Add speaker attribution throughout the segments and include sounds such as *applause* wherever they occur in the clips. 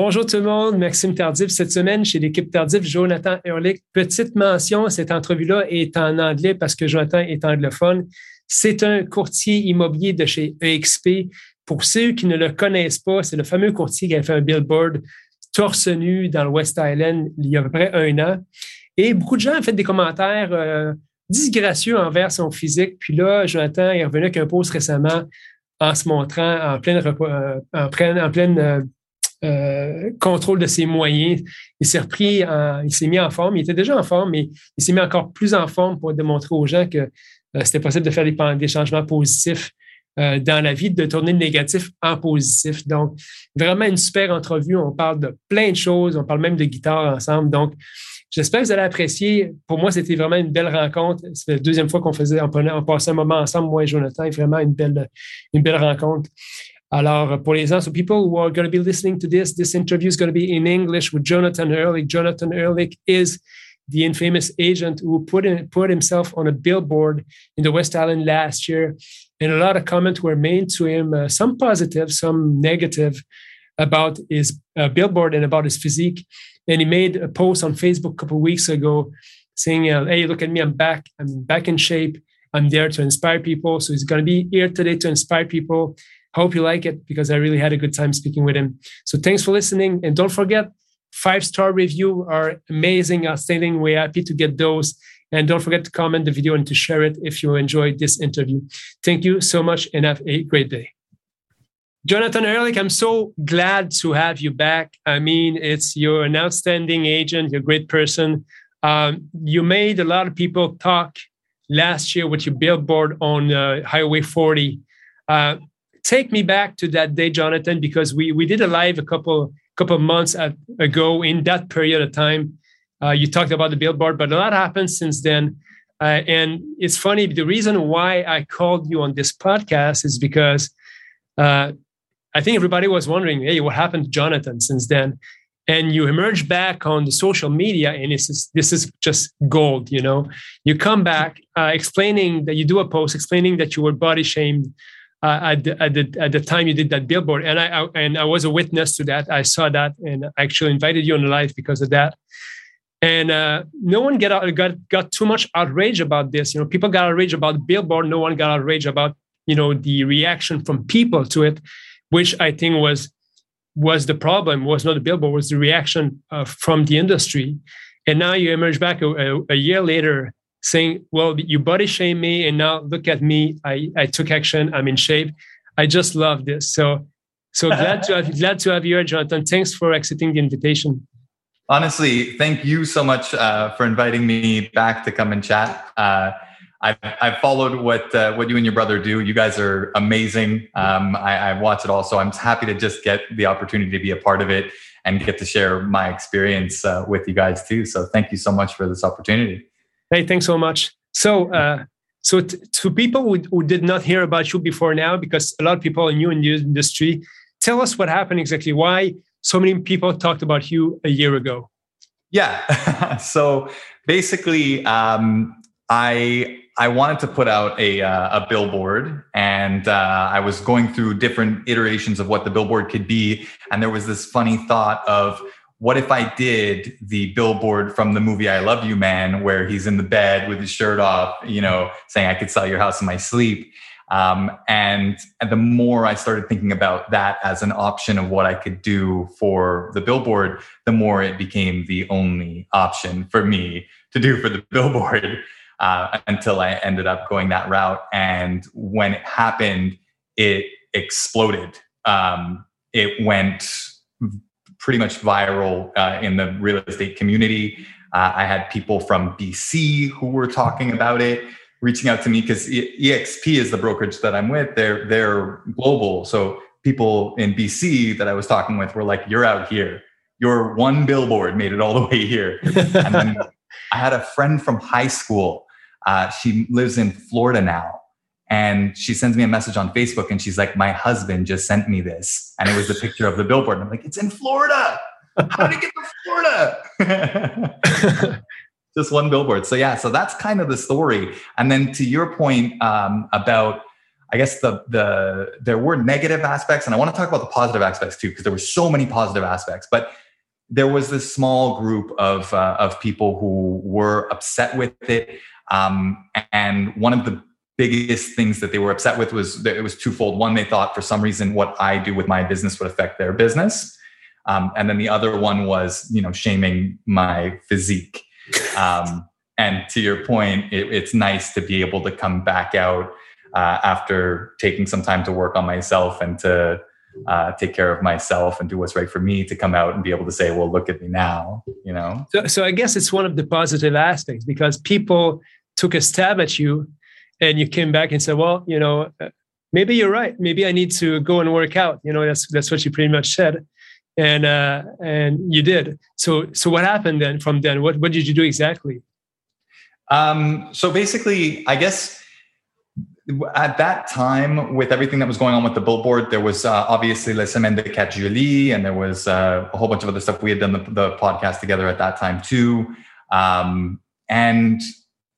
Speaker 1: Bonjour tout le monde, Maxime Tardif. Cette semaine, chez l'équipe Tardif, Jonathan Ehrlich. Petite mention, cette entrevue-là est en anglais parce que Jonathan est anglophone. C'est un courtier immobilier de chez EXP. Pour ceux qui ne le connaissent pas, c'est le fameux courtier qui a fait un billboard torse nu dans le West Island il y a à peu près un an. Et beaucoup de gens ont fait des commentaires euh, disgracieux envers son physique. Puis là, Jonathan est revenu avec un post récemment en se montrant en pleine, euh, en pleine, en pleine euh, contrôle de ses moyens. Il s'est repris, il s'est mis en forme. Il était déjà en forme, mais il s'est mis encore plus en forme pour démontrer aux gens que euh, c'était possible de faire des, changements positifs euh, dans la vie, de tourner le négatif en positif. Donc, vraiment une super entrevue. On parle de plein de choses. On parle même de guitare ensemble. Donc, J'espère que vous allez apprécier. Pour moi, c'était vraiment une belle rencontre. C'est la deuxième fois qu'on faisait, on, passait un moment ensemble, moi et Jonathan, vraiment une belle, une belle rencontre. Alors, pour les gens, so people who are going to be listening to this, this interview is going to be in English with Jonathan Ehrlich. Jonathan Ehrlich is the infamous agent who put in, put himself on a billboard in the West Island last year, and a lot of comments were made to him, uh, some positive, some negative, about his uh, billboard and about his physique. And he made a post on Facebook a couple of weeks ago saying, uh, "Hey, look at me! I'm back. I'm back in shape. I'm there to inspire people." So he's going to be here today to inspire people Hope you like it because I really had a good time speaking with him. So thanks for listening. And don't forget, five star review are amazing, outstanding. We're happy to get those. And don't forget to comment the video and to share it if you enjoyed this interview. Thank you so much and have a great day. Jonathan Ehrlich, I'm so glad to have you back. I mean, it's you're an outstanding agent, you're a great person. Um, you made a lot of people talk last year with your billboard on uh, Highway 40. Uh, take me back to that day, Jonathan, because we we did a live a couple couple months at, ago. In that period of time, uh, you talked about the billboard, but a lot happened since then. Uh, and it's funny. The reason why I called you on this podcast is because uh, I think everybody was wondering, hey, what happened to Jonathan since then? And you emerge back on the social media, and this is this is just gold. You know, you come back uh, explaining that you do a post explaining that you were body shamed uh, at, the, at, the, at the time you did that billboard. And I, I, and I was a witness to that. I saw that and I actually invited you on the live because of that. And uh, no one get got got too much outrage about this. You know, people got outraged about billboard. No one got outraged about you know the reaction from people to it, which I think was was the problem. Was not the billboard. Was the reaction uh, from the industry. And now you emerge back a, a, a year later saying, well, you body shame me and now look at me. I, I took action. I'm in shape. I just love this. So, so *laughs* glad to have, glad to have you here, Jonathan. Thanks for accepting the invitation.
Speaker 2: Honestly, thank you so much uh, for inviting me back to come and chat. Uh, I've, I've followed what uh, what you and your brother do. You guys are amazing. Um, I, I watch it all, so I'm happy to just get the opportunity to be a part of it and get to share my experience uh, with you guys too. So thank you so much for this opportunity.
Speaker 1: Hey, thanks so much. So, uh, so t- to people who, who did not hear about you before now, because a lot of people are new in the industry, tell us what happened exactly. Why so many people talked about you a year ago?
Speaker 2: Yeah. *laughs* so basically, um, I I wanted to put out a uh, a billboard, and uh, I was going through different iterations of what the billboard could be, and there was this funny thought of what if I did the billboard from the movie I Love You Man, where he's in the bed with his shirt off, you know, saying I could sell your house in my sleep. Um, and, the more I started thinking about that as an option of what I could do for the billboard, the more it became the only option for me to do for the *laughs* billboard uh, until I ended up going that route. And when it happened, it exploded. Um, it went pretty much viral uh, in the real estate community. Uh, I had people from BC who were talking about it, reaching out to me because EXP is the brokerage that I'm with. They're they're global, so people in BC that I was talking with were like, "You're out here. Your one billboard made it all the way here." and then *laughs* I had a friend from high school. Uh, she lives in Florida now, and she sends me a message on Facebook and she's like, My husband just sent me this. And it was the picture of the billboard. And I'm like, It's in Florida. How did it get to Florida? *laughs* just one billboard. So, yeah, so that's kind of the story. And then to your point um, about I guess the the there were negative aspects, and I want to talk about the positive aspects too, because there were so many positive aspects. But there was this small group of uh, of people who were upset with it, um, and one of the biggest things that they were upset with was that it was twofold. One, they thought for some reason what I do with my business would affect their business, um, and then the other one was you know shaming my physique. Um, and to your point, it, it's nice to be able to come back out uh, after taking some time to work on myself and to uh, take care of myself and do what's right for me to come out and be able to say, well, look at me now, you know?
Speaker 1: So, so I guess it's one of the positive aspects because people took a stab at you and you came back and said, well, you know, uh, maybe you're right. Maybe I need to go and work out. You know, that's, that's what you pretty much said. And, uh, and you did. So, so what happened then from then? What, what did you do exactly?
Speaker 2: Um, so basically, I guess at that time, with everything that was going on with the billboard, there was uh, obviously La Semaine des Quatre Julie, and there was uh, a whole bunch of other stuff. We had done the, the podcast together at that time too. Um, and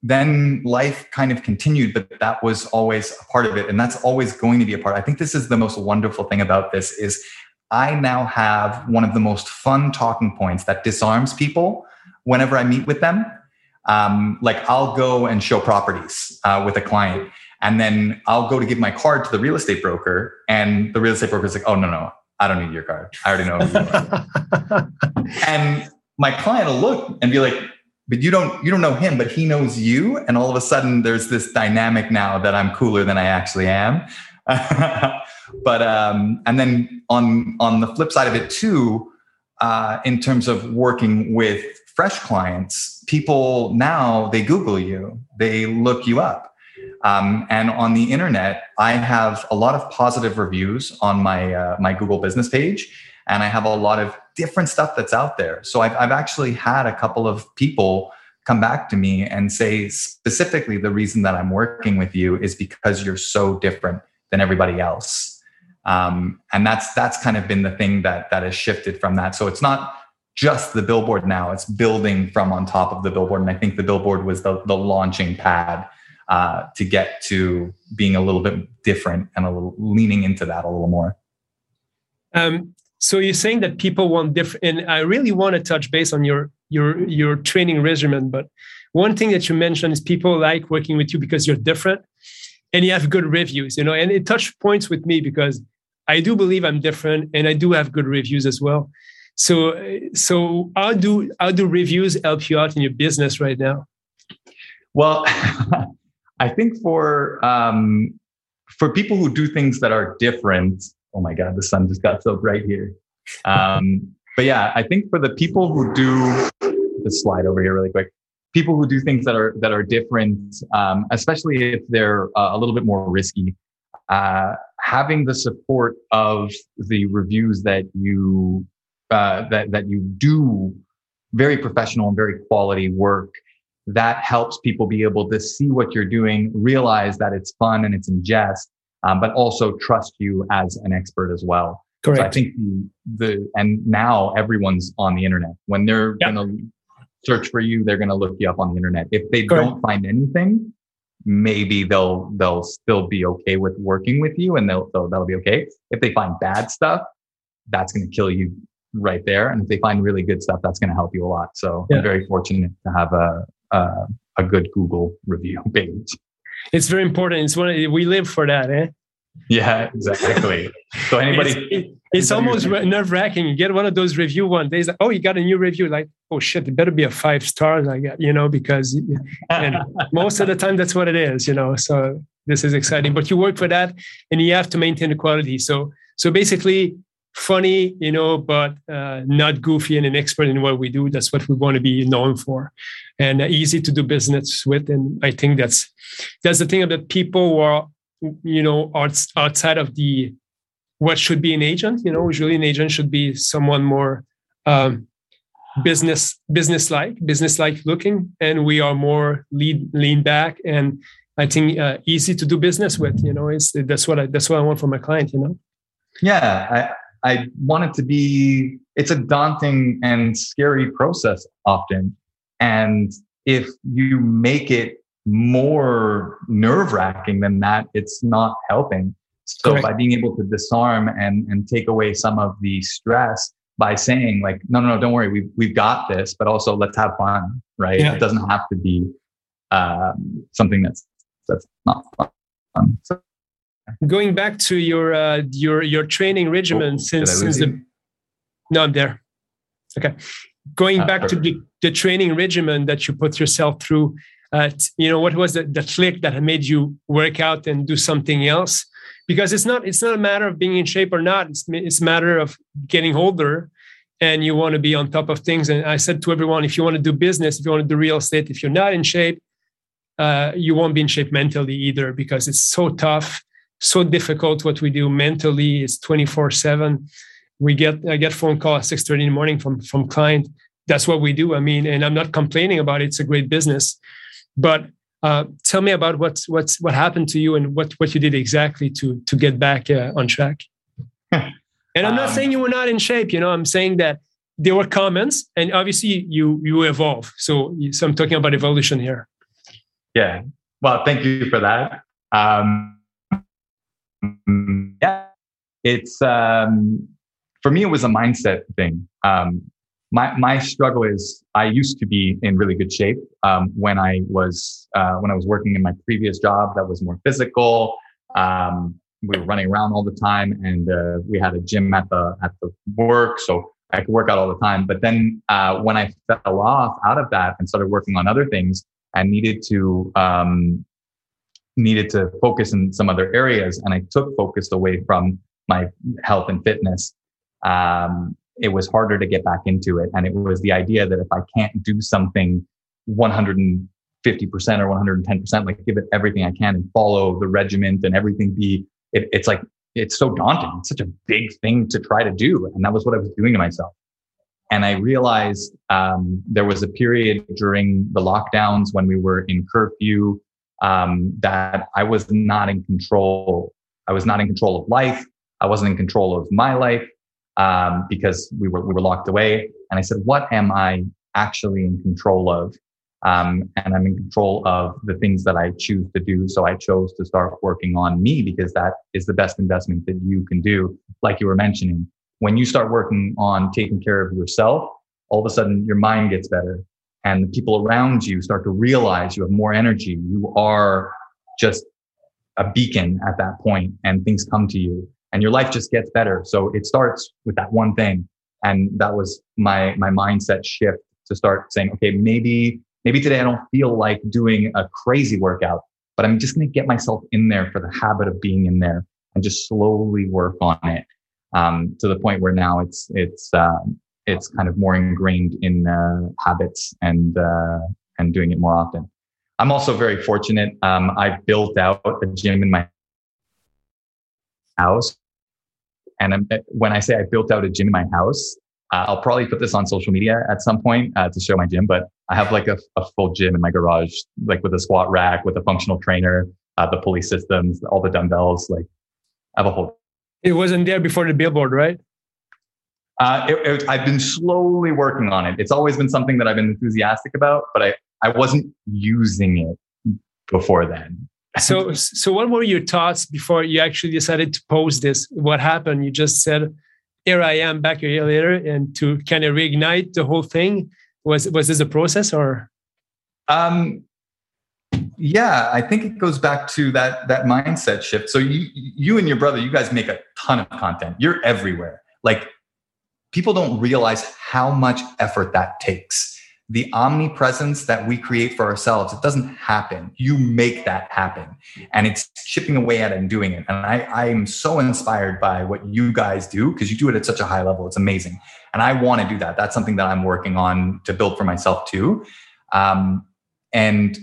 Speaker 2: then life kind of continued, but that was always a part of it. And that's always going to be a part. I think this is the most wonderful thing about this is I now have one of the most fun talking points that disarms people whenever I meet with them. Um, like I'll go and show properties uh, with a client and then I'll go to give my card to the real estate broker, and the real estate broker is like, "Oh no, no, I don't need your card. I already know." *laughs* and my client will look and be like, "But you don't, you don't know him, but he knows you." And all of a sudden, there's this dynamic now that I'm cooler than I actually am. *laughs* but um, and then on on the flip side of it too, uh, in terms of working with fresh clients, people now they Google you, they look you up um, and on the internet, I have a lot of positive reviews on my uh, my Google business page, and I have a lot of different stuff that's out there. So I've, I've actually had a couple of people come back to me and say specifically the reason that I'm working with you is because you're so different than everybody else. Um, and that's that's kind of been the thing that that has shifted from that. So it's not just the billboard now; it's building from on top of the billboard. And I think the billboard was the the launching pad uh, to get to being a little bit different and a little leaning into that a little more.
Speaker 1: Um, so you're saying that people want different, and I really want to touch base on your your your training regimen. But one thing that you mentioned is people like working with you because you're different and you have good reviews. You know, and it touched points with me because I do believe I'm different and I do have good reviews as well. So so how do how do reviews help you out in your business right now?
Speaker 2: Well, *laughs* I think for um, for people who do things that are different. Oh my God, the sun just got so bright here. Um, but yeah, I think for the people who do just slide over here really quick. People who do things that are that are different, um, especially if they're uh, a little bit more risky, uh, having the support of the reviews that you uh, that that you do very professional and very quality work that helps people be able to see what you're doing, realize that it's fun and it's in jest, um, but also trust you as an expert as well.
Speaker 1: Correct.
Speaker 2: So I think the, the and now everyone's on the internet. When they're yep. going to search for you, they're going to look you up on the internet. If they Correct. don't find anything, maybe they'll they'll still be okay with working with you, and they'll, they'll that'll be okay. If they find bad stuff, that's going to kill you right there. And if they find really good stuff, that's going to help you a lot. So yeah. I'm very fortunate to have a, uh, a good Google review *laughs* page.
Speaker 1: It's very important. It's one we live for that, eh?
Speaker 2: Yeah, exactly. So anybody,
Speaker 1: it's, it, it's almost nerve wracking. You get one of those review one days, like, oh, you got a new review. Like, oh shit, it better be a five star. Like, you know, because and *laughs* most of the time that's what it is. You know, so this is exciting. But you work for that, and you have to maintain the quality. So, so basically, funny, you know, but uh, not goofy and an expert in what we do. That's what we want to be known for, and uh, easy to do business with. And I think that's that's the thing about people who are, you know, outside of the what should be an agent. You know, usually an agent should be someone more um, business business like, business like looking, and we are more lead lean back and. I think uh, easy to do business with, you know, it's that's what I that's what I want for my client, you know.
Speaker 2: Yeah, I want it to be, it's a daunting and scary process often. And if you make it more nerve wracking than that, it's not helping. So Correct. by being able to disarm and and take away some of the stress by saying like, no, no, no, don't worry, we've we've got this, but also let's have fun, right? Yeah. It doesn't have to be um, something that's that's not fun. So,
Speaker 1: Going back to your uh, your your training regimen oh, since since the no, I'm there. Okay, going uh, back perfect. to the, the training regimen that you put yourself through. Uh, you know what was the, the click that made you work out and do something else? Because it's not it's not a matter of being in shape or not. It's it's a matter of getting older and you want to be on top of things. And I said to everyone, if you want to do business, if you want to do real estate, if you're not in shape, uh, you won't be in shape mentally either because it's so tough, so difficult. What we do mentally is 24 seven. We get I get phone call at 6 30 in the morning from from client. That's what we do. I mean, and I'm not complaining about it. It's a great business, but uh, tell me about what's what's what happened to you and what what you did exactly to to get back uh, on track. *laughs* and I'm not um, saying you were not in shape. You know, I'm saying that there were comments, and obviously you you evolve. So so I'm talking about evolution here.
Speaker 2: Yeah. Well, thank you for that. Um, yeah, it's um, for me. It was a mindset thing. Um, my my struggle is I used to be in really good shape um, when I was uh, when I was working in my previous job that was more physical. Um, we were running around all the time, and uh, we had a gym at the at the work, so I could work out all the time. But then uh, when I fell off out of that and started working on other things, I needed to um, needed to focus in some other areas, and I took focus away from my health and fitness. Um, it was harder to get back into it, and it was the idea that if I can't do something 150 percent or 110 percent, like give it everything I can and follow the regiment and everything be, it, it's like it's so daunting. It's such a big thing to try to do, and that was what I was doing to myself. And I realized um, there was a period during the lockdowns when we were in curfew um, that I was not in control. I was not in control of life. I wasn't in control of my life um, because we were we were locked away. And I said, "What am I actually in control of?" Um, and I'm in control of the things that I choose to do. So I chose to start working on me because that is the best investment that you can do. Like you were mentioning, when you start working on taking care of yourself, all of a sudden your mind gets better and the people around you start to realize you have more energy. You are just a beacon at that point and things come to you and your life just gets better. So it starts with that one thing. And that was my, my mindset shift to start saying, okay, maybe, maybe today I don't feel like doing a crazy workout, but I'm just going to get myself in there for the habit of being in there and just slowly work on it um, to the point where now it's it's um, it's kind of more ingrained in uh, habits and uh, and doing it more often. I'm also very fortunate. Um, I built out a gym in my house, and I'm, when I say I built out a gym in my house, uh, I'll probably put this on social media at some point uh, to show my gym. But I have like a, a, full gym in my garage, like with a squat rack, with a functional trainer, uh, the pulley systems, all the dumbbells. Like I have a whole
Speaker 1: it wasn't there before the billboard, right?
Speaker 2: Uh, it, it, I've been slowly working on it. It's always been something that I've been enthusiastic about, but I, I wasn't using it before then. *laughs*
Speaker 1: so, so what were your thoughts before you actually decided to post this? What happened? You just said, "Here I am, back a year later," and to kind of reignite the whole thing. Was was this a process or?
Speaker 2: Um, yeah, I think it goes back to that that mindset shift. So you you and your brother, you guys make a ton of content. You're everywhere. Like people don't realize how much effort that takes. The omnipresence that we create for ourselves, it doesn't happen. You make that happen. And it's chipping away at it and doing it. And I, I am so inspired by what you guys do because you do it at such a high level. It's amazing. And I want to do that. That's something that I'm working on to build for myself too. Um, and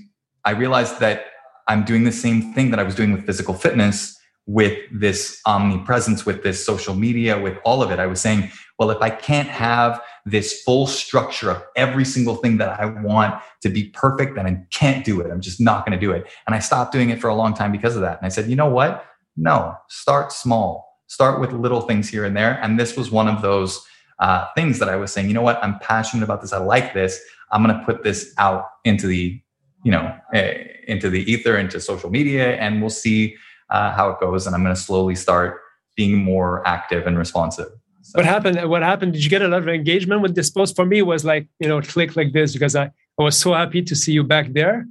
Speaker 2: I realized that I'm doing the same thing that I was doing with physical fitness with this omnipresence, with this social media, with all of it. I was saying, well, if I can't have this full structure of every single thing that I want to be perfect, then I can't do it. I'm just not going to do it. And I stopped doing it for a long time because of that. And I said, you know what? No, start small. Start with little things here and there. And this was one of those uh, things that I was saying, you know what? I'm passionate about this. I like this. I'm going to put this out into the you know uh, into the ether, into social media, and we'll see uh, how it goes. And I'm going to slowly start being more active and responsive.
Speaker 1: So. What happened? What happened? Did you get a lot of engagement with this post? For me, was like you know, click like this because I, I was so happy to see you back there.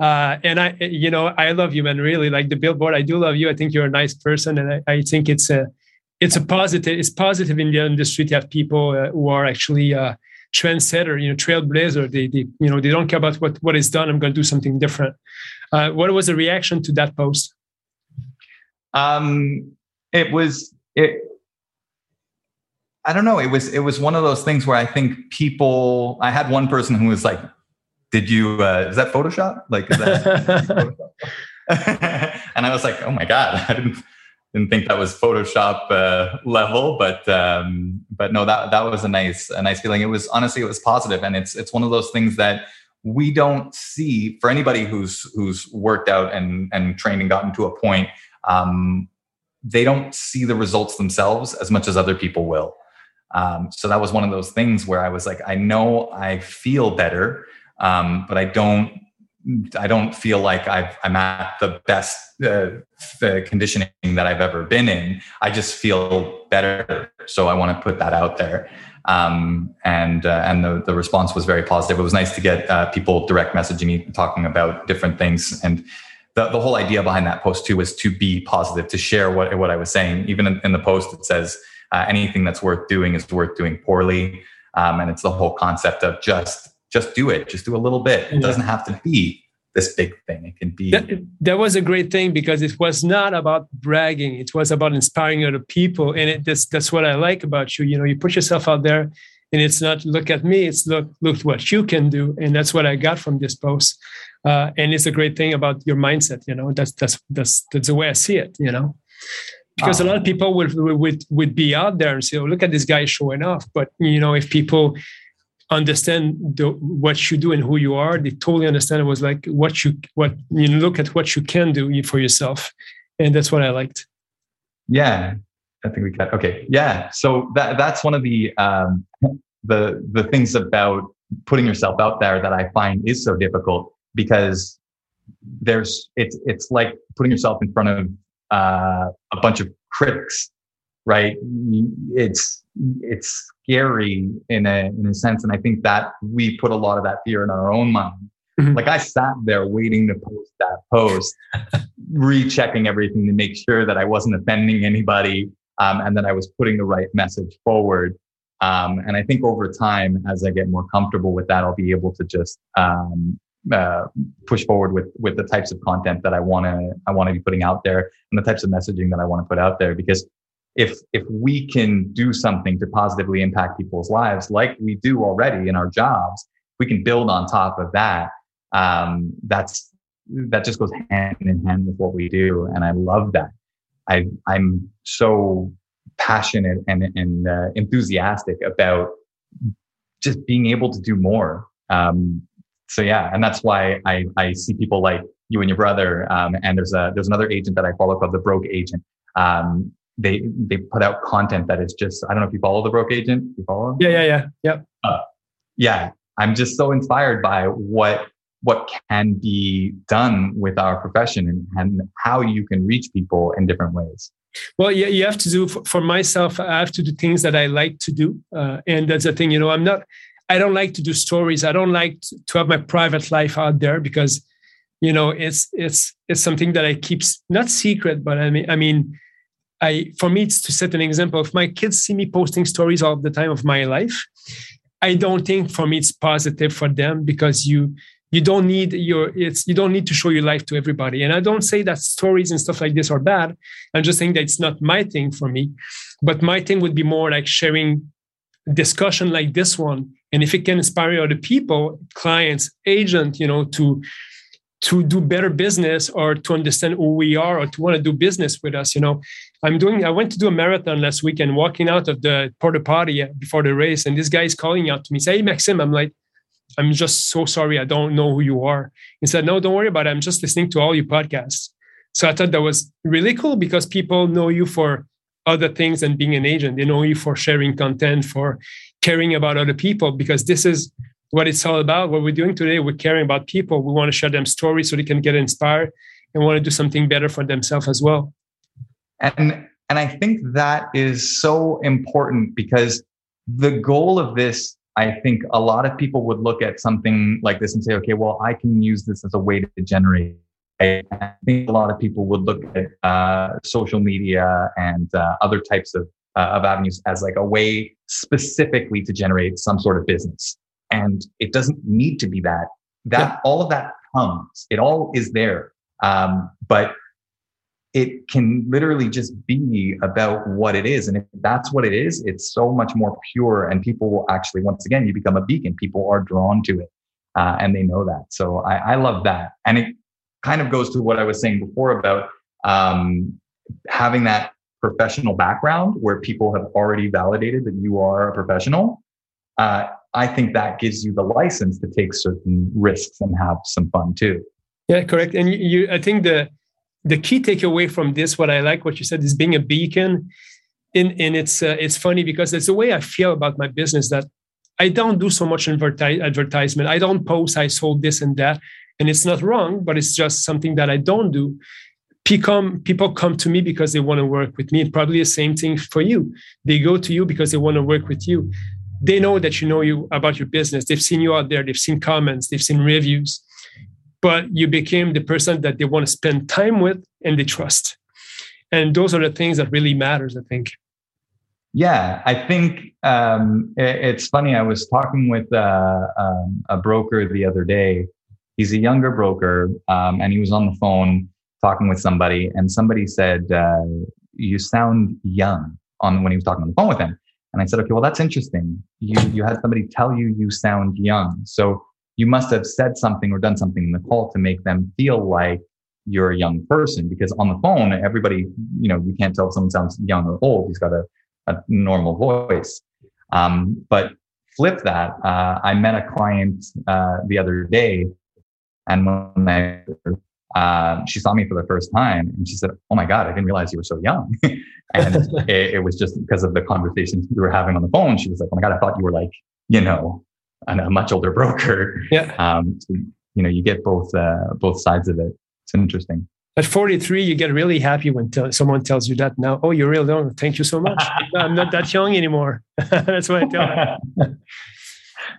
Speaker 1: Uh, and I, you know, I love you, man. Really, like the billboard. I do love you. I think you're a nice person, and I, I think it's a, it's a positive. It's positive in the industry to have people uh, who are actually uh, trendsetter, you know, trailblazer. They, they, you know, they don't care about what what is done. I'm going to do something different. Uh, what was the reaction to that post?
Speaker 2: Um, it was it. I don't know. It was it was one of those things where I think people. I had one person who was like, "Did you? Uh, is that Photoshop? Like, is that?" *laughs* and I was like, "Oh my god, I didn't." didn't think that was Photoshop uh, level, but um, but no, that that was a nice a nice feeling. It was honestly it was positive, and it's it's one of those things that we don't see for anybody who's who's worked out and and trained and gotten to a point. Um, they don't see the results themselves as much as other people will. Um, so that was one of those things where I was like, I know I feel better, um, but I don't I don't feel like i am at the best uh, conditioning that I've ever been in. I just feel better, so I want to put that out there. Um, and uh, and the, the response was very positive. It was nice to get uh, people direct messaging me, talking about different things. And the, the whole idea behind that post too was to be positive, to share what what I was saying. Even in, in the post, it says uh, anything that's worth doing is worth doing poorly, um, and it's the whole concept of just just do it. Just do a little bit. It doesn't have to be this big thing. It can be.
Speaker 1: That, that, was a great thing because it was not about bragging. It was about inspiring other people, and it, that's that's what I like about you. You know, you put yourself out there, and it's not look at me. It's look look what you can do, and that's what I got from this post. Uh, and it's a great thing about your mindset. You know, that's that's that's that's the way I see it. You know because a lot of people would, would would be out there and say, "Oh, look at this guy showing off." But you know, if people understand the, what you do and who you are they totally understand it was like what you what you look at what you can do for yourself and that's what i liked
Speaker 2: yeah i think we got okay yeah so that that's one of the um the the things about putting yourself out there that i find is so difficult because there's it's it's like putting yourself in front of uh, a bunch of critics right? It's it's scary in a in a sense and i think that we put a lot of that fear in our own mind. Mm-hmm. like i sat there waiting to post that post *laughs* rechecking everything to make sure that i wasn't offending anybody um, and that i was putting the right message forward. Um, and i think over time as i get more comfortable with that i'll be able to just um, uh, push forward with with the types of content that I want to I want to be putting out there and the types of messaging that I want to put out there. Because if if we can do something to positively impact people's lives like we do already in our jobs we can build on top of that um, that's that just goes hand in hand with what we do. And i love that. I i'm so passionate and and uh, enthusiastic about just being able to do more um, so yeah and that's why i i see people like you and your brother um, and there's a there's another agent that i follow called the broke agent um, they they put out content that is just I don't know if you follow the broke agent. You follow?
Speaker 1: Yeah, yeah, yeah, yeah. Uh,
Speaker 2: yeah, I'm just so inspired by what what can be done with our profession and, and how you can reach people in different ways.
Speaker 1: Well, yeah, you have to do for, for myself. I have to do things that I like to do, uh, and that's the thing. You know, I'm not. I don't like to do stories. I don't like to have my private life out there because, you know, it's it's it's something that I keep not secret, but I mean, I mean, I for me it's to set an example. If my kids see me posting stories all the time of my life, I don't think for me it's positive for them because you you don't need your it's you don't need to show your life to everybody. And I don't say that stories and stuff like this are bad. I'm just saying that it's not my thing for me. But my thing would be more like sharing discussion like this one. And if it can inspire other people, clients, agent, you know, to to do better business or to understand who we are or to want to do business with us you know. I'm doing i went to do a marathon last weekend walking out of the porta potty before the race and this guy is calling out to me say hey Maxime i'm like i'm just so sorry i don't know who you are. He said no don't worry about it i'm just listening to all your podcasts. So i thought that was really cool because people know you for other things than being an agent. They know you for sharing content for caring about other people because this is what it's all about. What we're doing today, we're caring about people. We want to share them stories so they can get inspired and want to do something better for themselves as well.
Speaker 2: And and I think that is so important because the goal of this, I think a lot of people would look at something like this and say, okay, well, I can use this as a way to generate. I think a lot of people would look at uh, social media and uh, other types of, uh, of avenues as like a way specifically to generate some sort of business. And it doesn't need to be that. That yeah. all of that comes. It all is there. Um, but it can literally just be about what it is. And if that's what it is, it's so much more pure. And people will actually, once again, you become a beacon. People are drawn to it uh, and they know that. So I, I, love that. And it kind of goes to what I was saying before about um, having that professional background where people have already validated that you are a professional. Uh, I think that gives you the license to take certain risks and have some fun too.
Speaker 1: Yeah, correct. And you, you I think the the key takeaway from this, what I like, what you said, is being a beacon. And, and it's uh, it's funny because it's the way I feel about my business that I don't do so much adverti- advertisement. I don't post I sold this and that, and it's not wrong, but it's just something that I don't do. People, people come to me because they want to work with me. Probably the same thing for you. They go to you because they want to work with you. They know that you know you about your business. They've seen you out there. They've seen comments. They've seen reviews but you became the person that they want to spend time with and they trust and those are the things that really matters i think
Speaker 2: yeah i think um, it, it's funny i was talking with uh, um, a broker the other day he's a younger broker um, and he was on the phone talking with somebody and somebody said uh, you sound young on when he was talking on the phone with him. And i said okay well that's interesting. You you had somebody tell you you sound young. So you must have said something or done something in the call to make them feel like you're a young person. Because on the phone everybody you know you can't tell if someone sounds young or old. He's got a, a normal voice. Um, but flip that uh, i met a client uh, the other day and when I, uh, she saw me for the first time and she said oh my god i didn't realize you were so young *laughs* and it, it was just because of the conversations we were having on the phone she was like oh my god i thought you were like you know a much older *laughs* broker.
Speaker 1: Yeah.
Speaker 2: Um, so, you know, you get both uh, both sides of it. It's interesting.
Speaker 1: At 43, you get really happy when t- someone tells you that now. Oh, you're real young. Thank you so much. *laughs* I'm not that young anymore. That's what I tell.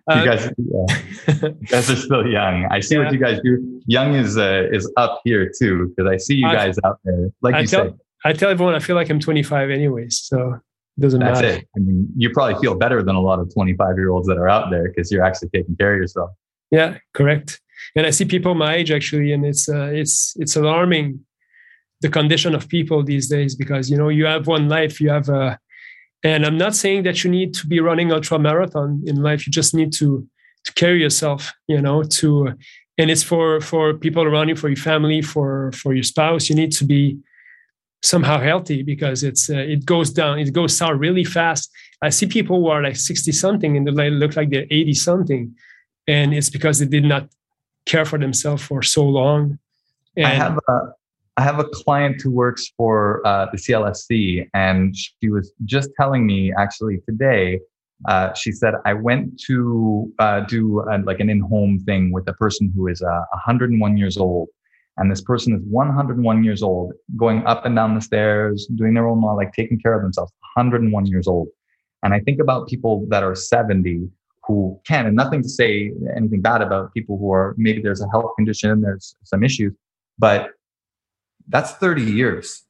Speaker 2: You uh, guys, *laughs* yeah. you guys are still young. I see yeah. what you guys do. Young is uh, is up here too because I see you guys I, out there. Like I you
Speaker 1: tell,
Speaker 2: said,
Speaker 1: I tell everyone I feel like I'm 25 anyways. So it doesn't That's matter. it.
Speaker 2: I mean, you probably feel better than a lot of 25 year olds that are out there because you're actually taking care of yourself.
Speaker 1: Yeah, correct. And I see people my age actually, and it's uh, it's it's alarming the condition of people these days because you know you have one life, you have a, and I'm not saying that you need to be running ultra marathon in life. You just need to to carry yourself, you know, to and it's for for people around you, for your family, for for your spouse. You need to be somehow healthy because it's uh, it goes down it goes down really fast i see people who are like 60 something and they look like they're 80 something and it's because they did not care for themselves for so long
Speaker 2: and i have a i have a client who works for uh, the clsc and she was just telling me actually today uh, she said i went to uh, do like an in-home thing with a person who is 101 uh, years old and this person is 101 years old, going up and down the stairs, doing their own law, like taking care of themselves, 101 years old. And I think about people that are 70 who can, and nothing to say anything bad about people who are maybe there's a health condition, there's some issues, but that's 30 years.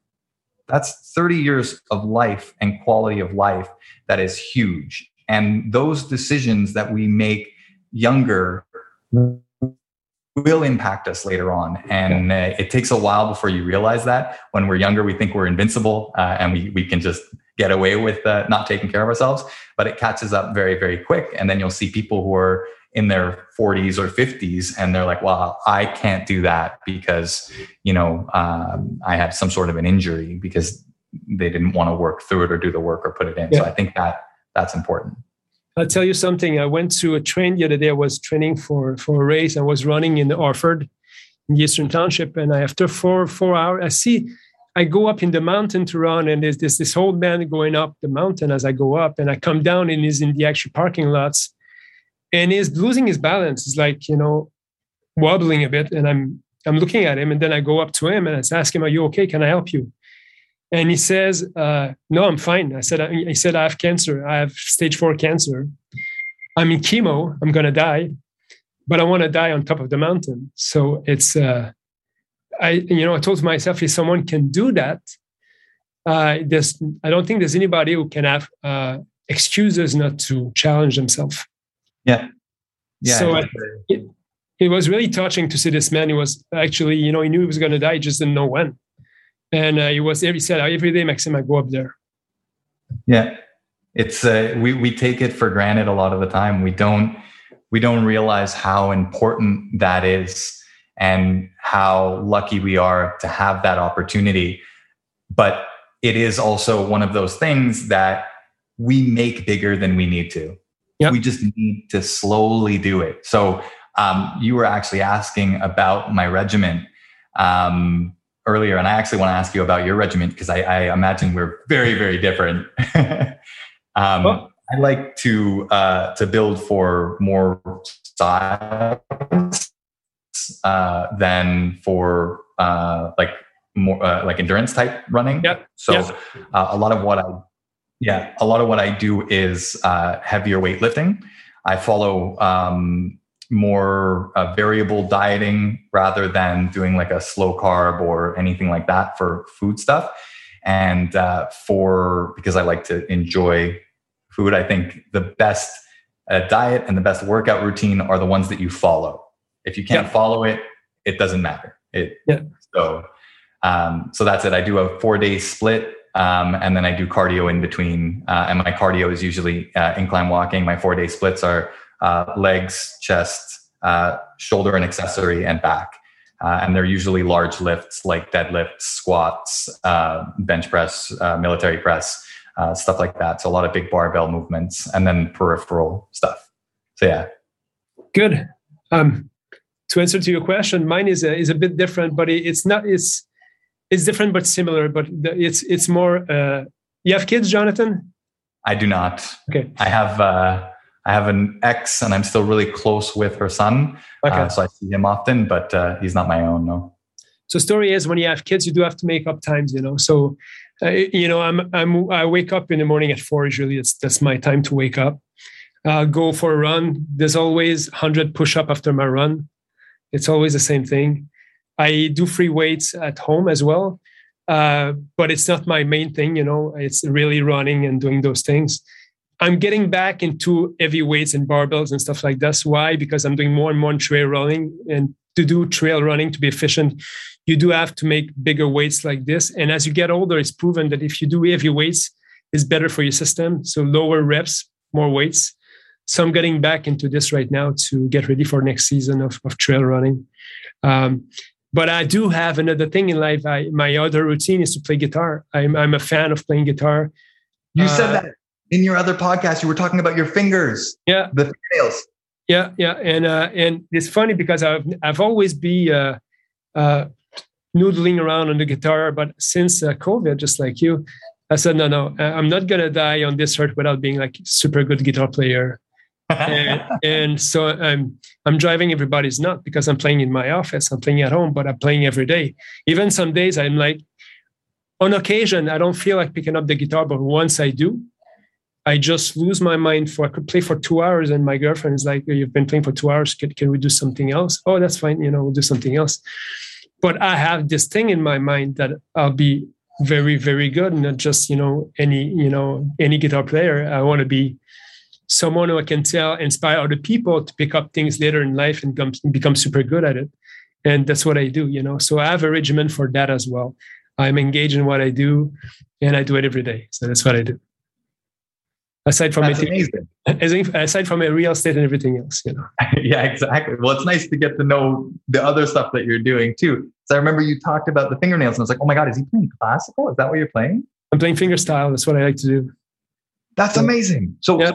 Speaker 2: That's 30 years of life and quality of life that is huge. And those decisions that we make younger will impact us later on. And uh, it takes a while before you realize that. When we're younger, we think we're invincible uh, and we, we can just get away with uh, not taking care of ourselves. But it catches up very, very quick. And then you'll see people who are in their 40s or 50s and they're like, well, I can't do that because, you know, um, I had some sort of an injury because they didn't want to work through it or do the work or put it in. Yeah. So I think that that's important.
Speaker 1: I'll tell you something. I went to a train the other day. I was training for for a race. I was running in the Orford, in the Eastern Township, and I, after four four hours, I see I go up in the mountain to run, and there's this this old man going up the mountain as I go up, and I come down and he's in the actual parking lots, and he's losing his balance. He's like, you know, wobbling a bit. And I'm I'm looking at him, and then I go up to him and I ask him, "Are you okay? Can I help you?" And he says, uh, "No, I'm fine." I said, "He said I have cancer. I have stage four cancer. I'm in chemo. I'm gonna die, but I want to die on top of the mountain." So it's, uh, I you know, I told myself if someone can do that, uh, there's I don't think there's anybody who can have uh, excuses not to challenge themselves.
Speaker 2: Yeah.
Speaker 1: Yeah. So it, it was really touching to see this man. He was actually, you know, he knew he was going to die, he just didn't know when. And uh, he was, he said, every day, Maxime, I go up there.
Speaker 2: Yeah. It's, uh, we, we take it for granted a lot of the time. We don't, we don't realize how important that is and how lucky we are to have that opportunity. But it is also one of those things that we make bigger than we need to. Yep. We just need to slowly do it. So um, you were actually asking about my regiment um, earlier, and I actually want to ask you about your regiment because I, I, imagine we're very, very different. *laughs* um. I like to uh, to build for more size uh, than for uh, like more uh, like endurance type running.
Speaker 1: Yep.
Speaker 2: So
Speaker 1: yep.
Speaker 2: Uh, a lot of what I yeah a lot of what I do is uh, heavier weightlifting. I follow um, more uh, variable dieting rather than doing like a slow carb or anything like that for food stuff. And uh, for because I like to enjoy food, I think the best uh, diet and the best workout routine are the ones that you follow. If you can't yeah. follow it, it doesn't matter. It
Speaker 1: yeah.
Speaker 2: so um, so that's it. I do a four day split. Um, and then I do cardio in between. Uh, and my cardio is usually uh, incline walking. My four day splits are uh, legs, chest, uh, shoulder and accessory, and back. Uh, and they're usually large lifts like deadlifts, squats, uh, bench press, military press, stuff like that. So a lot of big barbell movements, and then peripheral stuff. So yeah,
Speaker 1: good. Um, to answer to your question, mine is a, is a bit different, but it's not. It's it's different but similar. But it's it's more. uh, you have kids, Jonathan?
Speaker 2: I do not.
Speaker 1: Okay.
Speaker 2: I have uh, I have an ex, and I'm still really close with her son. Uh, okay. Uh, so I see him often, but uh, he's not my own. No.
Speaker 1: So story is when you have kids, you do have to make up times, you know. So, uh, you know, I'm I'm I wake up in the morning at four usually. That's that's my time to wake up. Uh, go for a run. There's always hundred push up after my run. It's always the same thing. I do free weights at home as well, uh, but it's not my main thing. You know, it's really running and doing those things. I'm getting back into heavy weights and barbells and stuff like that. Why? Because I'm doing more and more trail running. And to do trail running to be efficient, you do have to make bigger weights like this. And as you get older, it's proven that if you do heavy weights, it's better for your system. So lower reps, more weights. So I'm getting back into this right now to get ready for next season of, of trail running. Um, but I do have another thing in life. I, my other routine is to play guitar. I'm, I'm a fan of playing guitar.
Speaker 2: You said uh, that in your other podcast, you were talking about your fingers.
Speaker 1: Yeah.
Speaker 2: The fingernails.
Speaker 1: Yeah, yeah. And uh, and it's funny because I've I've always be uh, uh, noodling around on the guitar, but since uh, COVID, just like you, I said, no, no, I'm not gonna die on this earth without being like super good guitar player. And, and, so I'm I'm driving everybody's nut because I'm playing in my office, I'm playing at home, but I'm playing every day. Even some days I'm like, on occasion, I don't feel like picking up the guitar, but once I do, I just lose my mind for I could play for two hours, and my girlfriend is like, "You've been playing for two hours. Can, can we do something else?" Oh, that's fine. You know, we'll do something else. But I have this thing in my mind that I'll be very, very good, not just you know any you know any guitar player. I want to be someone who I can tell inspire other people to pick up things later in life and become, become super good at it. And that's what I do. You know, so I have a regimen for that as well. I'm engaged in what I do, and I do it every day. So that's what I do aside from
Speaker 2: That's it, *laughs*
Speaker 1: aside from a real estate and everything else, you know. *laughs*
Speaker 2: yeah, exactly. Well, it's nice to get to know the other stuff that you're doing too. So I remember you talked about the fingernails, and I was like, oh my god, is he playing classical? Is that what you're playing?
Speaker 1: I'm playing fingerstyle. That's what I like to do.
Speaker 2: That's amazing. So. Yeah.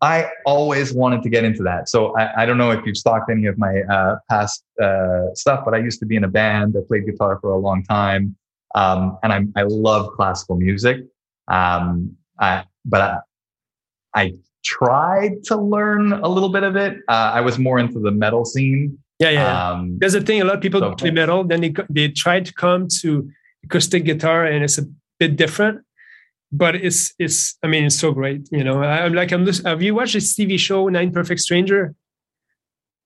Speaker 2: I always wanted to get into that. So I, I don't know if you've stalked any of my uh, past uh, stuff, but I used to be in a band. I played guitar for a long time, um, and I, I love classical music. Um, I, but I tried to learn a little bit of it. Uh, I was more into the metal scene.
Speaker 1: Yeah, yeah. Um, There's a thing. A lot of people so, play metal, then they they try to come to acoustic guitar, and it's a bit different. But it's it's. I mean, it's so great. You know, I, am like I'm. Have you watched this TV show, Nine Perfect Stranger?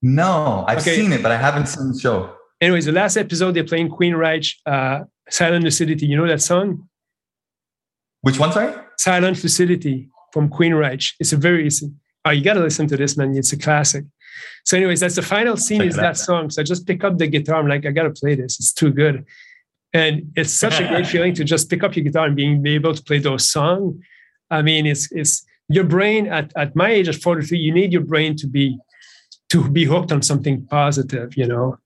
Speaker 2: No, I've okay. seen it, but I haven't seen the show.
Speaker 1: Anyways, the last episode they're playing Queensrÿche, uh, Silent Lucidity. You know that song?
Speaker 2: Which one, sorry?
Speaker 1: Silent Lucidity from Queensrÿche. It's a very easy. Oh, you got to listen to this, man. It's a classic. So, anyways, that's the final scene Check is that song. So I just pick up the guitar. I'm like, I got to play this. It's too good. And it's such a great *laughs* feeling to just pick up your guitar and being able to play those songs. I mean, it's it's your brain at, at my age at 43, you need your brain to be to be hooked on something positive, you know.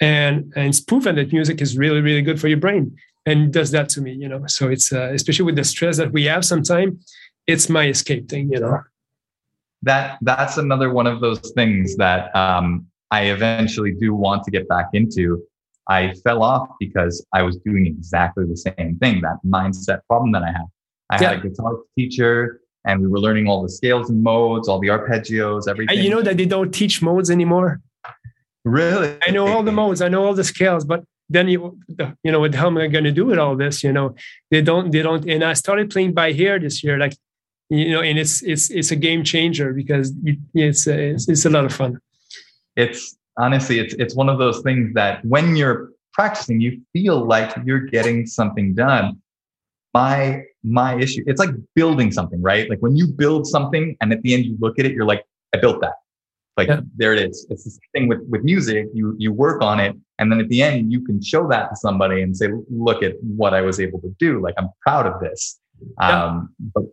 Speaker 1: And and it's proven that music is really, really good for your brain and does that to me, you know. So it's uh, especially with the stress that we have sometimes, it's my escape thing, you know.
Speaker 2: That that's another one of those things that um, I eventually do want to get back into. I fell off because I was doing exactly the same thing, that mindset problem that I had. I yeah. had a guitar teacher and we were learning all the scales and modes, all the arpeggios, everything.
Speaker 1: And you know that they don't teach modes anymore.
Speaker 2: Really?
Speaker 1: I know all the modes, I know all the scales, but then you you know what how am I going to do with all this? You know, they don't they don't. And I started playing by ear this year, like you know, and it's it's it's a game changer because it's it's, it's a lot of fun.
Speaker 2: It's honestly it's it's one of those things that when you're practicing, you feel like you're getting something done. My my issue, it's like building something, right? Like when you build something and at the end you look at it, you're like, I built that. Like yeah. there it is. It's the same thing with with music. You you work on it, and then at the end you can show that to somebody and say, "Look at what I was able to do. Like I'm proud of this." Yeah. Um, but,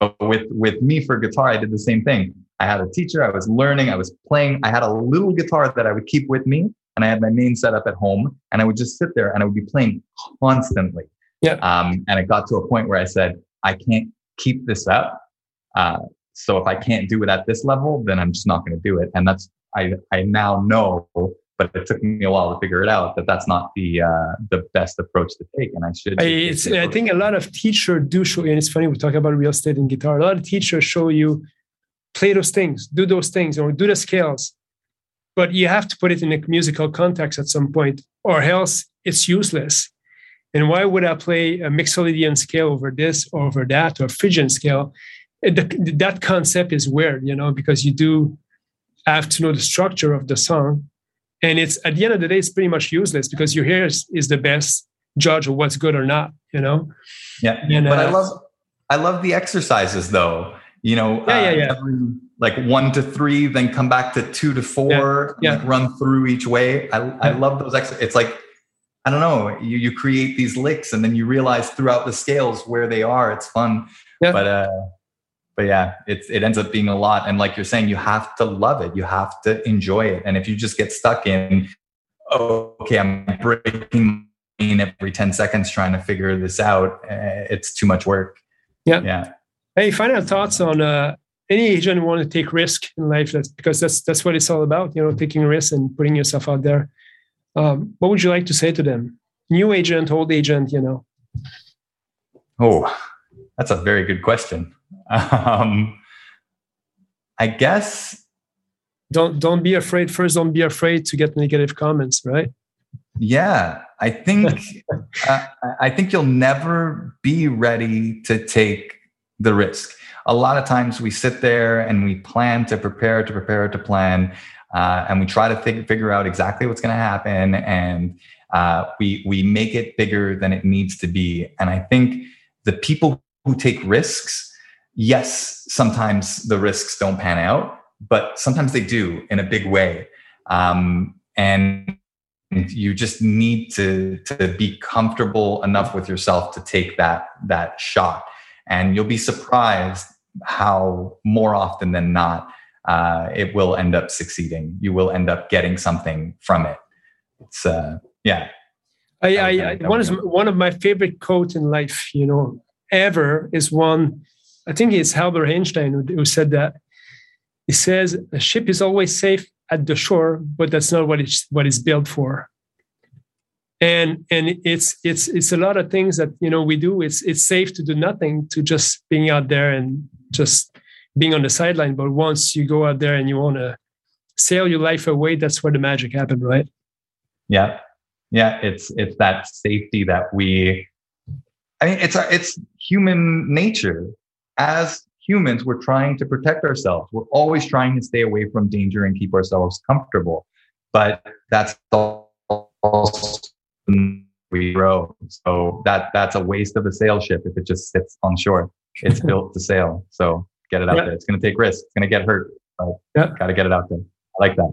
Speaker 2: but with with me for guitar, I did the same thing. I had a teacher. I was learning. I was playing. I had a little guitar that I would keep with me, and I had my main setup at home, and I would just sit there and I would be playing constantly.
Speaker 1: Yeah.
Speaker 2: Um, and it got to a point where I said, I can't keep this up. Uh, so if I can't do it at this level, then I'm just not going to do it. And that's I I now know, but it took me a while to figure it out that that's not the uh, the best approach to take. And I should.
Speaker 1: I, I think a lot of teachers do show, you, and it's funny we talk about real estate and guitar. A lot of teachers show you play those things, do those things, or do the scales. But you have to put it in a musical context at some point, or else it's useless. And why would I play a Mixolydian scale over this or over that or Phrygian scale? The, that concept is weird, you know, because you do have to know the structure of the song. And it's at the end of the day, it's pretty much useless because your ear is, is the best judge of what's good or not, you know?
Speaker 2: Yeah. And, but uh, I love I love the exercises though. You know,
Speaker 1: yeah, uh, yeah, yeah.
Speaker 2: Like one to three, then come back to two to four,
Speaker 1: yeah, yeah.
Speaker 2: Like run through each way. I, I love those exercises. It's like I don't know, you, you create these licks and then you realize throughout the scales where they are. It's fun.
Speaker 1: Yeah.
Speaker 2: But uh but yeah, it's it ends up being a lot. And like you're saying, you have to love it. You have to enjoy it. And if you just get stuck in, oh, okay, I'm breaking every 10 seconds trying to figure this out, eh, it's too much work.
Speaker 1: Yeah.
Speaker 2: Yeah.
Speaker 1: Hey, final thoughts on uh any agent want to take risk in life that's because that's that's what it's all about, you know, taking risks and putting yourself out there. Um, what would you like to say to them? New agent, old agent, you know?
Speaker 2: Oh, that's a very good question. *laughs* Um, I guess.
Speaker 1: Don't don't be afraid. First, don't be afraid to get negative comments, right?
Speaker 2: Yeah, I think *laughs* uh, I think you'll never be ready to take the risk. A lot of times we sit there and we plan to prepare to prepare to plan, uh, and we try to fig- figure out exactly what's going to happen, and uh, we we make it bigger than it needs to be. And I think the people who take risks, yes, sometimes the risks don't pan out, but sometimes they do in a big way, um, and you just need to to be comfortable enough with yourself to take that that shot, and you'll be surprised how more often than not uh, it will end up succeeding. You will end up getting something from it. It's uh, yeah.
Speaker 1: I, I, I one is one of my favorite quotes in life, you know, ever is one. I think it's Albert Einstein who, who said that. He says a ship is always safe at the shore, but that's not what it's what it's built for. And and it's it's it's a lot of things that you know we do. It's it's safe to do nothing, to just being out there and just being on the sideline. But once you go out there and you want to sail your life away, that's where the magic happened, right?
Speaker 2: Yeah, yeah. It's it's that safety that we. I mean, it's it's human nature. As humans, we're trying to protect ourselves. We're always trying to stay away from danger and keep ourselves comfortable. But that's all we grow. So that that's a waste of a sail ship if it just sits on shore. It's *laughs* built to sail. So get it out yeah. there. It's going to take risks. It's going to get hurt. But yeah. Got to get it out there. I like that.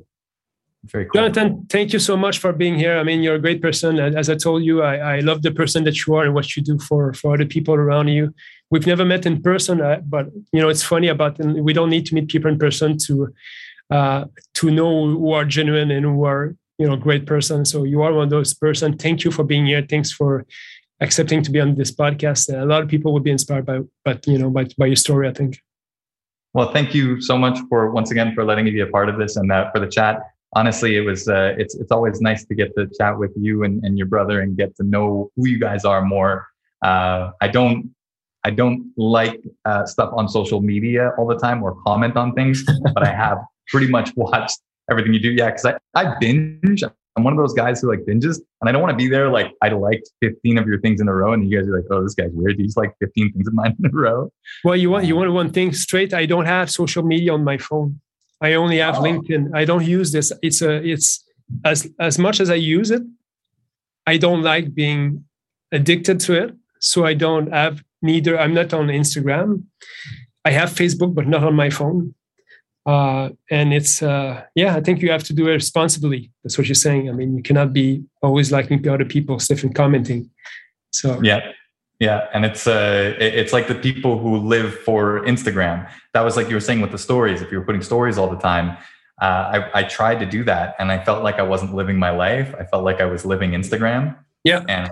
Speaker 1: Very cool. Jonathan, thank you so much for being here. I mean, you're a great person. As I told you, I, I love the person that you are and what you do for, for other people around you. We've never met in person, uh, but you know, it's funny about we don't need to meet people in person to uh, to know who are genuine and who are you know great person. So you are one of those person. Thank you for being here. Thanks for accepting to be on this podcast. A lot of people would be inspired by but you know by, by your story i think.
Speaker 2: Well thank you so much for once again for letting me be a part of this and uh, for the chat. Honestly it was uh, it's it's always nice to get to chat with you and, and your brother and get to know who you guys are more. Uh, i don't i don't like uh, stuff on social media all the time or comment on things *laughs* but i have pretty much watched everything you do. Yeah, because I, I binge. I'm one of those guys who like binges, and I don't want to be there. Like I liked 15 of your things in a row, and you guys are like, "Oh, this guy's weird. He's like 15 things of mine in a row."
Speaker 1: Well, you want you want one thing straight. I don't have social media on my phone. I only have oh. LinkedIn. I don't use this. It's a it's as as much as I use it. I don't like being addicted to it, so I don't have neither. I'm not on Instagram. I have Facebook, but not on my phone. Uh, and it's uh, yeah i think you have to do it responsibly. That's what you're saying. I mean you cannot be always liking other people's stuff and commenting. So
Speaker 2: yeah. Yeah. And it's uh it's like the people who live for instagram. That was like you were saying with the stories. If you were putting stories all the time uh, I, I tried to do that and i felt like i wasn't living my life. I felt like i was living instagram.
Speaker 1: Yeah.
Speaker 2: And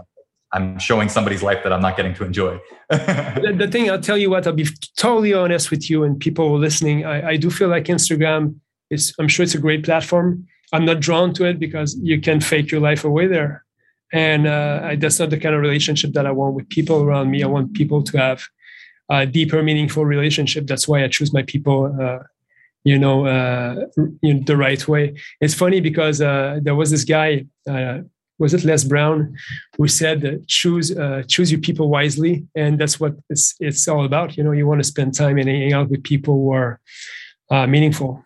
Speaker 2: I'm showing somebody's life that I'm not getting to enjoy. *laughs*
Speaker 1: the, the, thing I'll tell you what, I'll be totally honest with you and people listening. I, I do feel like Instagram is, I'm sure it's a great platform. I'm not drawn to it because you can fake your life away there. And uh, I, that's not the kind of relationship that I want with people around me. I want people to have a deeper, meaningful relationship. That's why I choose my people, uh, you know, uh, in the right way. It's funny because uh, there was this guy, uh, was it Les Brown who said choose uh, choose your people wisely, and that's what it's it's all about. You know, you want to spend time and hang out with people who are uh, meaningful.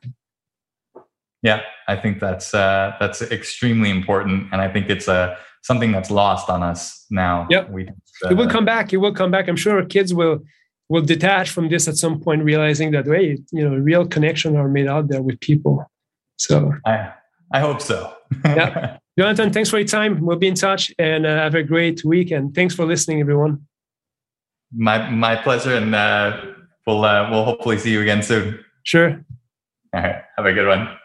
Speaker 2: Yeah, I think that's uh, that's extremely important, and I think it's uh, something that's lost on us now.
Speaker 1: Yep, we, it will uh, come back. It will come back. I'm sure our kids will will detach from this at some point, realizing that way, you know, real connection are made out there with people. So
Speaker 2: I I hope so.
Speaker 1: yeah. *laughs* Jonathan, thanks for your time. We'll be in touch and uh, have a great week. And thanks for listening, everyone.
Speaker 2: My my pleasure, and uh, we'll uh, we'll hopefully see you again soon.
Speaker 1: Sure.
Speaker 2: All right. Have a good one.